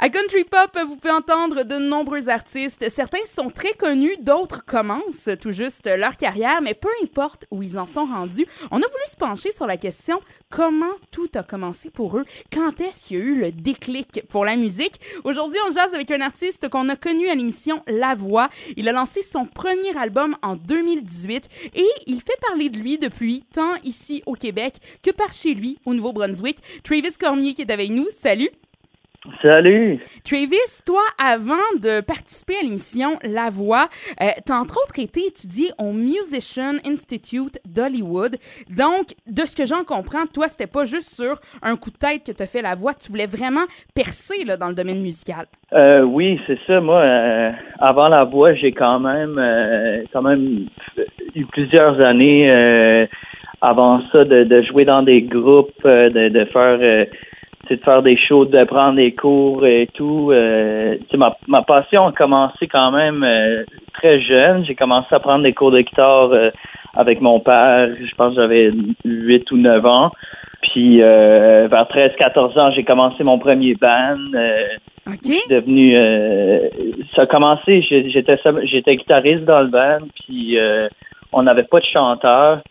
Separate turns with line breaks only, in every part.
À Country Pop, vous pouvez entendre de nombreux artistes. Certains sont très connus, d'autres commencent tout juste leur carrière, mais peu importe où ils en sont rendus, on a voulu se pencher sur la question comment tout a commencé pour eux, quand est-ce qu'il y a eu le déclic pour la musique? Aujourd'hui, on jase avec un artiste qu'on a connu à l'émission La Voix. Il a lancé son premier album en 2018 et il fait parler de lui depuis tant ici au Québec que par chez lui au Nouveau-Brunswick. Travis Cormier qui est avec nous. Salut!
Salut!
Travis, toi, avant de participer à l'émission La Voix, euh, tu as entre autres été étudié au Musician Institute d'Hollywood. Donc, de ce que j'en comprends, toi, c'était pas juste sur un coup de tête que tu as fait la voix, tu voulais vraiment percer là, dans le domaine musical.
Euh, oui, c'est ça. Moi, euh, avant la voix, j'ai quand même, euh, quand même eu plusieurs années avant ça de, de, jouer dans des groupes, de, de faire de faire des shows, de prendre des cours et tout. Euh, ma, ma passion a commencé quand même euh, très jeune. J'ai commencé à prendre des cours de guitare euh, avec mon père. Je pense que j'avais 8 ou 9 ans. Puis euh, vers 13-14 ans, j'ai commencé mon premier band.
Okay.
devenu ça a commencé, j'étais j'étais guitariste dans le band, puis on n'avait pas de chanteur.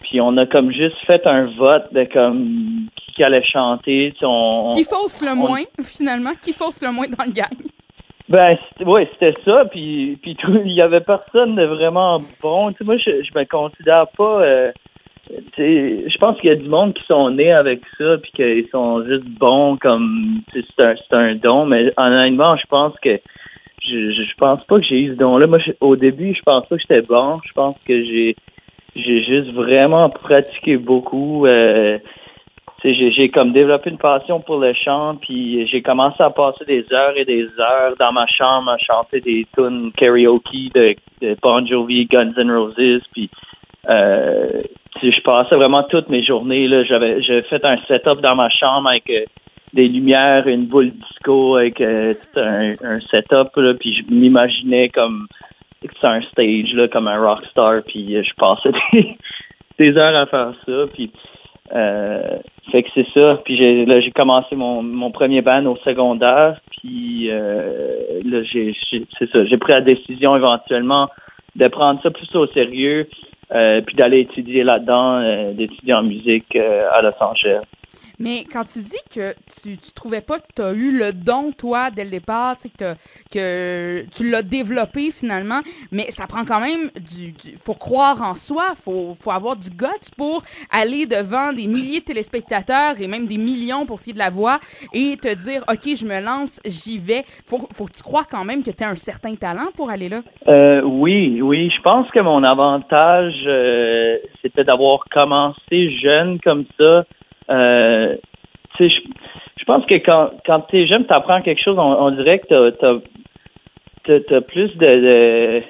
Puis on a comme juste fait un vote de comme qui allait chanter.
qui fausse le moins, finalement, qui fausse le moins dans le gang.
Ben, oui, c'était ça. Puis, puis il y avait personne de vraiment bon. sais, moi, je, je me considère pas. Euh, je pense qu'il y a du monde qui sont nés avec ça, puis qu'ils sont juste bons comme c'est un, un don. Mais honnêtement, je pense que je, je pense pas que j'ai eu ce don-là. Moi, au début, je pense pas que j'étais bon. Je pense que j'ai j'ai juste vraiment pratiqué beaucoup. Euh, j'ai comme développé une passion pour le chant, puis j'ai commencé à passer des heures et des heures dans ma chambre à chanter des tunes karaoke de, Bon Jovi, Guns N' Roses, puis euh, je passais vraiment toutes mes journées là. J'avais fait un setup dans ma chambre avec euh, des lumières, une boule disco avec euh, un, setup là, puis je m'imaginais comme un stage là, comme un rockstar, puis je passais des, des heures à faire ça, puis euh, fait que c'est ça. Puis j'ai là j'ai commencé mon, mon premier band au secondaire. Puis euh, là j'ai c'est ça. J'ai pris la décision éventuellement de prendre ça plus au sérieux. Euh, puis d'aller étudier là-dedans, euh, d'étudier en musique à Los Angeles.
Mais quand tu dis que tu, tu trouvais pas que tu as eu le don, toi, dès le départ, que, que tu l'as développé finalement, mais ça prend quand même du. faut croire en soi, faut, faut avoir du guts pour aller devant des milliers de téléspectateurs et même des millions pour est de la voix et te dire, OK, je me lance, j'y vais. Faut, faut que tu crois quand même que tu as un certain talent pour aller là.
Euh, oui, oui. Je pense que mon avantage, euh, c'était d'avoir commencé jeune comme ça. Euh, sais, je, pense que quand, quand tu es jeune, tu apprends quelque chose, on, dirait que tu as, plus de,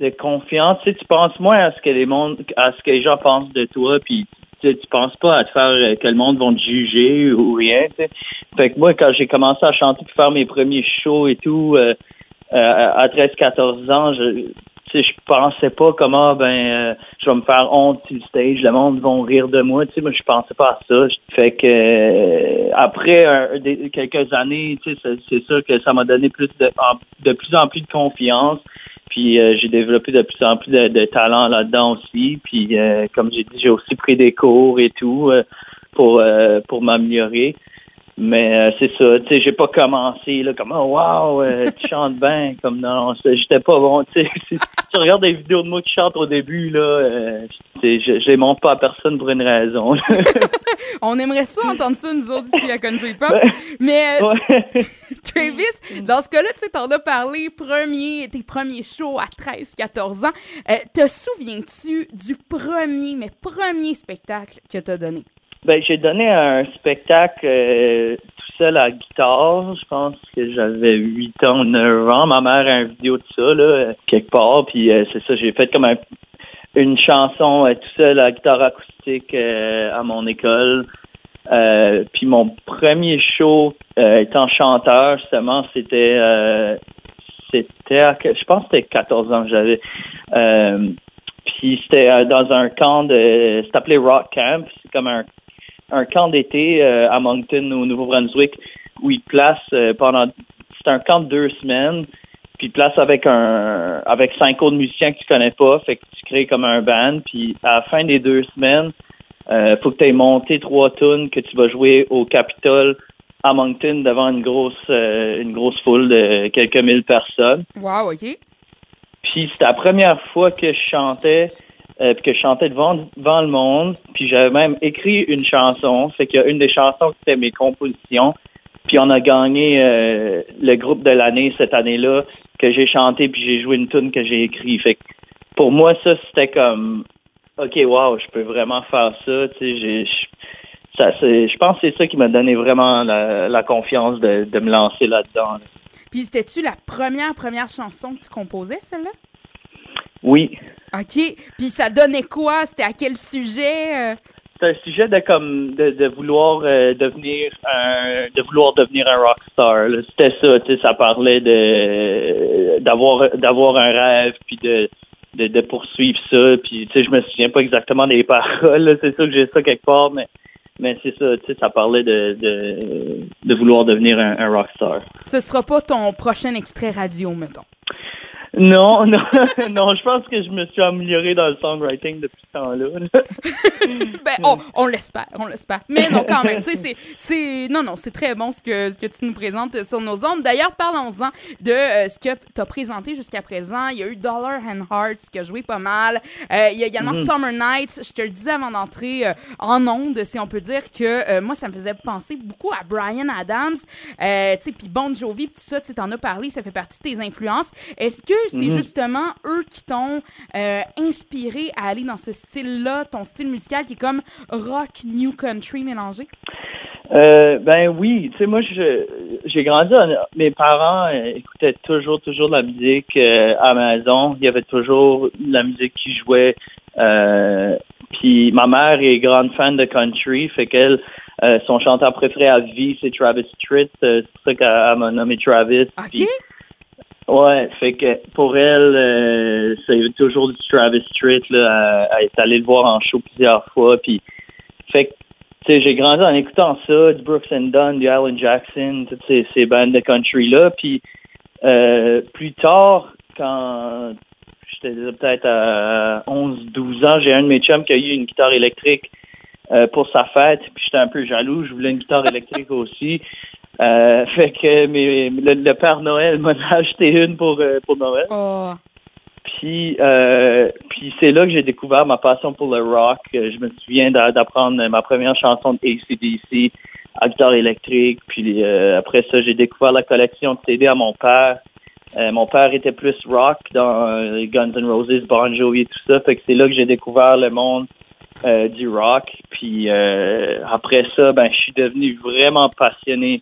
de, confiance. Tu, penses moins à ce que les mondes, à ce que les gens pensent de toi, puis tu, tu penses pas à te faire euh, que le monde va te juger ou rien. Fait que moi, quand j'ai commencé à chanter puis faire mes premiers shows et tout, euh, euh à 13-14 ans, je, sais, je pensais pas comment ben euh, je vais me faire honte sur le stage, le monde va rire de moi. Tu sais, moi je pensais pas à ça. Fait que euh, après quelques années, tu sais, c'est sûr que ça m'a donné plus de, de plus en plus de confiance. Puis euh, j'ai développé de plus en plus de, talent là-dedans aussi. Puis comme j'ai dit, j'ai aussi pris des cours et tout pour pour m'améliorer. Mais euh, c'est ça, tu sais, j'ai pas commencé là comme oh wow, euh, tu chantes bien, comme non, j'étais pas bon, tu sais. Si tu regardes des vidéos de moi qui chantent au début là, euh, je, je les montre pas à personne pour une raison.
On aimerait ça entendre ça nous autres ici à Country Pop, mais Travis, dans ce cas-là, tu sais, t'en as parlé premier, tes premiers shows à 13-14 ans. te souviens-tu du premier, mais premier spectacle que t'as donné?
Ben, j'ai donné un spectacle euh, tout seul à guitare. Je pense que j'avais 8 ans ou 9 ans. Ma mère a une vidéo de ça, là, quelque part. Puis euh, c'est ça, j'ai fait comme une chanson euh, tout seul à guitare acoustique à mon école. puis mon premier show étant chanteur, justement, c'était c'était je pense que c'était 14 ans que j'avais. puis c'était dans un camp de. C'était appelé Rock Camp. C'est comme un un camp d'été euh, à Moncton, au Nouveau-Brunswick. où ils placent euh, pendant c'est un camp de deux semaines, puis ils placent avec un avec cinq autres musiciens que tu connais pas, fait que tu crées comme un band, puis à la fin des deux semaines, euh, faut que tu aies monté trois tunes que tu vas jouer au Capitole à Moncton devant une grosse euh, une grosse foule de quelques mille personnes.
Wow, OK.
Puis c'était la première fois que je chantais euh, puis que je chantais devant, devant le monde, puis j'avais même écrit une chanson, fait qu'il y a une des chansons qui était mes compositions, puis on a gagné euh, le groupe de l'année cette année-là que j'ai chanté puis j'ai joué une tune que j'ai écrit. Fait que pour moi ça c'était comme OK, wow, je peux vraiment faire ça, tu sais, j'ai ça, je pense que c'est ça qui m'a donné vraiment la, la confiance de, de, me lancer là-dedans. Là.
Puis c'était-tu la première, première chanson que tu composais, celle-là?
Oui.
OK? Puis ça donnait quoi? C'était à quel sujet? euh?
C'est un sujet de comme de, de vouloir euh, devenir un de vouloir devenir un rockstar. C'était ça, tu sais, ça parlait de d'avoir d'avoir un rêve puis de de, de poursuivre ça. Puis tu sais, je me souviens pas exactement des paroles. C'est sûr que j'ai ça quelque part, mais mais c'est ça, tu sais, ça parlait de, de, de vouloir devenir un, un rockstar.
Ce sera pas ton prochain extrait radio, mettons.
Non, non, non, je pense que je me suis amélioré dans le songwriting depuis ce temps-là.
ben, on, on l'espère, on l'espère. Mais non, quand même, tu sais, c'est, non, non, c'est très bon ce que, ce que tu nous présentes sur nos ondes. D'ailleurs, parlons-en de euh, ce que tu as présenté jusqu'à présent. Il y a eu Dollar and Hearts qui a joué pas mal. Euh, il y a également
Mhm.
Summer Nights. Je te le disais avant d'entrer euh, en onde, si on peut dire que moi, ça me faisait penser beaucoup à Brian Adams. Tu sais, puis Bon Jovi, puis tout ça, tu t'en as parlé, ça fait partie de tes influences. Est-ce que c'est
Mhm.
justement eux qui t'ont euh, inspiré à aller dans ce style-là, ton style musical qui est comme rock, new country mélangé?
Euh, ben oui, tu sais, moi, j'ai grandi, en- mes parents euh, écoutaient toujours, toujours de la musique euh, à la maison. Il y avait toujours de la musique qui jouait. Euh, puis ma mère est grande fan de country, fait qu'elle, son chanteur préféré à vie, c'est Travis Tritt. C'est pour ça qu'elle elle m'a nommé Travis.
OK?
Puis- Ouais, fait que pour elle, euh, c'est toujours du Travis Tritt, là. Elle, est allée le voir en show plusieurs fois, puis fait que, tu sais, j'ai grandi en écoutant ça, du Brooks and Dunn, du Alan Jackson, toutes ces, bandes de country-là, puis euh, plus tard, quand j'étais peut-être à 11-12 ans, j'ai un de mes chums qui a eu une guitare électrique euh, pour sa fête, puis j'étais un peu jaloux, je voulais une guitare électrique aussi. Euh, fait que mes, le, le Père Noël m'a acheté une pour, euh, pour Noël.
Oh.
Puis, euh, puis c'est là que j'ai découvert ma passion pour le rock. Euh, Je me souviens d'a- d'apprendre ma première chanson de ACDC à guitare électrique. Puis euh, après ça, j'ai découvert la collection de CD à mon père. Euh, mon père était plus rock dans euh, Guns N' Roses, Bon Jovi et tout ça. Fait que c'est là que j'ai découvert le monde euh, du rock. Puis euh, après ça, ben je suis devenu vraiment passionné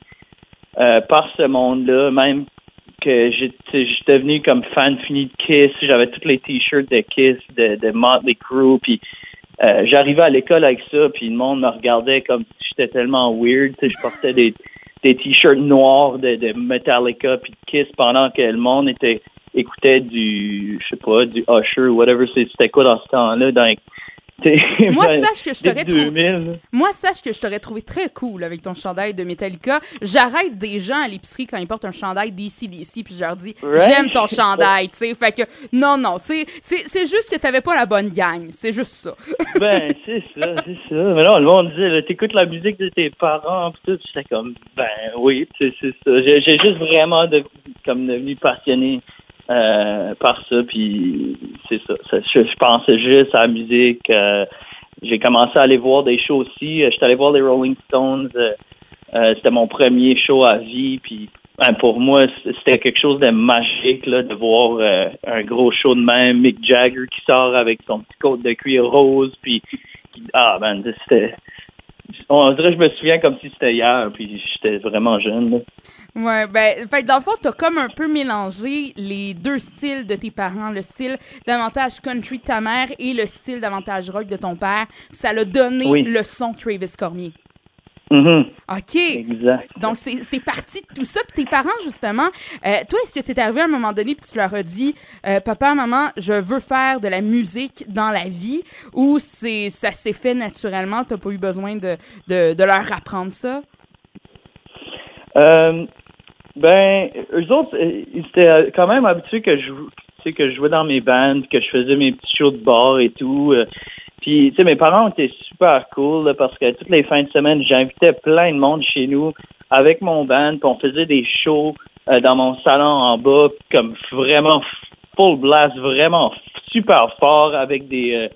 euh, par ce monde-là, même que suis devenu comme fan fini de Kiss. J'avais tous les t-shirts de Kiss, de, de Motley Crue. Puis euh, j'arrivais à l'école avec ça, puis le monde me regardait comme si j'étais tellement weird. Tu sais, je portais des, des t-shirts noirs de, de Metallica puis de Kiss pendant que le monde était écoutait du, je sais pas, du Usher ou whatever c'était quoi dans ce temps-là. Dans,
Moi, sache que je t'aurais trouvé.
2000, là.
Moi, sache que je t'aurais trouvé très cool avec ton chandail de Metallica. J'arrête des gens à l'épicerie quand ils portent un chandail DC/DC, puis je leur dis
Right?
j'aime ton chandail, tu sais. Fait que non, non, c'est c'est c'est juste que t'avais pas la bonne gang, c'est juste ça.
Ben, c'est ça, c'est ça. Mais non, le monde disait, là, t'écoutes la musique de tes parents, pis tout. J'étais comme, ben oui, c'est c'est ça. J'ai j'ai juste vraiment de, comme devenu passionné euh, par ça, puis c'est ça. Je, pensais juste à la musique. euh, j'ai commencé à aller voir des shows aussi. Euh, J'étais allé voir les Rolling Stones. euh, euh, C'était mon premier show à vie, puis ben, pour moi, c'était quelque chose de magique là, de voir un gros show de même, Mick Jagger qui sort avec son petit coat de cuir rose, puis ah ben c'était, on dirait que je me souviens comme si c'était hier, puis j'étais vraiment jeune. Là.
Ouais, ben, fait dans le fond, t'as comme un peu mélangé les deux styles de tes parents, le style davantage country de ta mère et le style davantage rock de ton père. Ça l'a donné
Oui.
le son Travis Cormier.
Mhm,
OK.
exact.
Donc, c'est parti de tout ça. Puis tes parents, justement, euh, toi, est-ce que tu es arrivé à un moment donné puis tu leur as dit, euh, papa, maman, je veux faire de la musique dans la vie ou c'est ça s'est fait naturellement, tu pas eu besoin de, de, de leur apprendre ça?
Euh, ben, eux autres, ils étaient quand même habitués que je, tu sais, que je jouais dans mes bandes, que je faisais mes petits shows de bar et tout. Puis, tu sais, mes parents étaient super cool là, parce que toutes les fins de semaine, j'invitais plein de monde chez nous avec mon band, puis on faisait des shows euh, dans mon salon en bas, comme vraiment full blast, vraiment super fort avec des euh,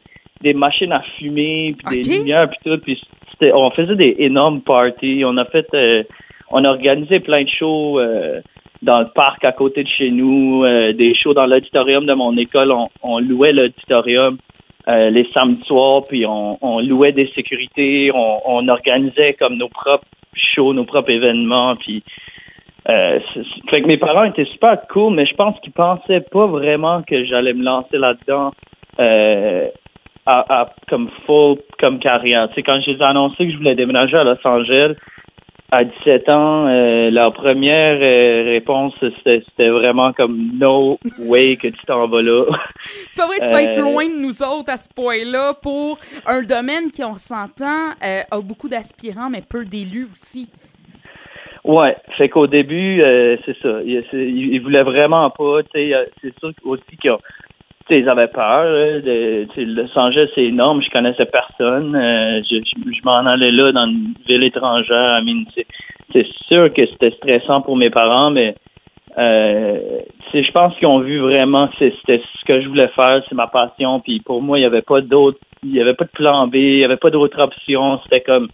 des machines à fumer, puis des lumières, puis tout. Puis on faisait des énormes parties. On a fait, euh, on a organisé plein de shows dans le parc à côté de chez nous, des shows dans l'auditorium de mon école. On, on louait l'auditorium euh, les samedis soirs, puis on, on louait des sécurités. On, on organisait comme nos propres shows, nos propres événements, puis euh, fait que mes parents étaient super cool, mais je pense qu'ils pensaient pas vraiment que j'allais me lancer là-dedans euh, à, à- comme full comme carrière. Tu sais, quand je les ai annoncé que je voulais déménager à Los Angeles à 17 ans, euh, leur première euh, réponse c'était vraiment comme no way que tu t'en vas là.
C'est pas vrai, tu vas être
Euh,
loin de nous autres à ce point-là pour un domaine qui, on s'entend, euh, a beaucoup d'aspirants, mais peu d'élus aussi.
Ouais, fait qu'au début, euh, c'est ça. Ils, ils voulaient vraiment pas. Tu sais, c'est sûr aussi qu'ils ont- ils avaient peur. là, de, c'est énorme. Je connaissais personne. Euh, je je, m'en allais là dans une ville étrangère. C'est, sûr que c'était stressant pour mes parents, mais euh, je pense qu'ils ont vu vraiment que c'était ce que je voulais faire, c'est ma passion. Puis pour moi, il n'y avait pas d'autre, il y avait pas de plan B, il n'y avait pas d'autre option. C'était comme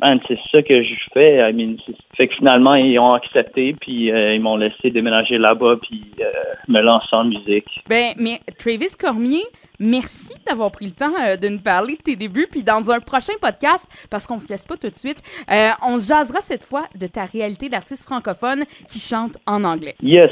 Man, c'est ça que je fais. I mean, fait que finalement, ils ont accepté, puis euh, ils m'ont laissé déménager là-bas, puis euh, me lancer en musique.
Ben, mais Travis Cormier, merci d'avoir pris le temps euh, de nous parler de tes débuts. Puis dans un prochain podcast, parce qu'on se laisse pas tout de suite, on se jasera cette fois de ta réalité d'artiste francophone qui chante en anglais.
Yes,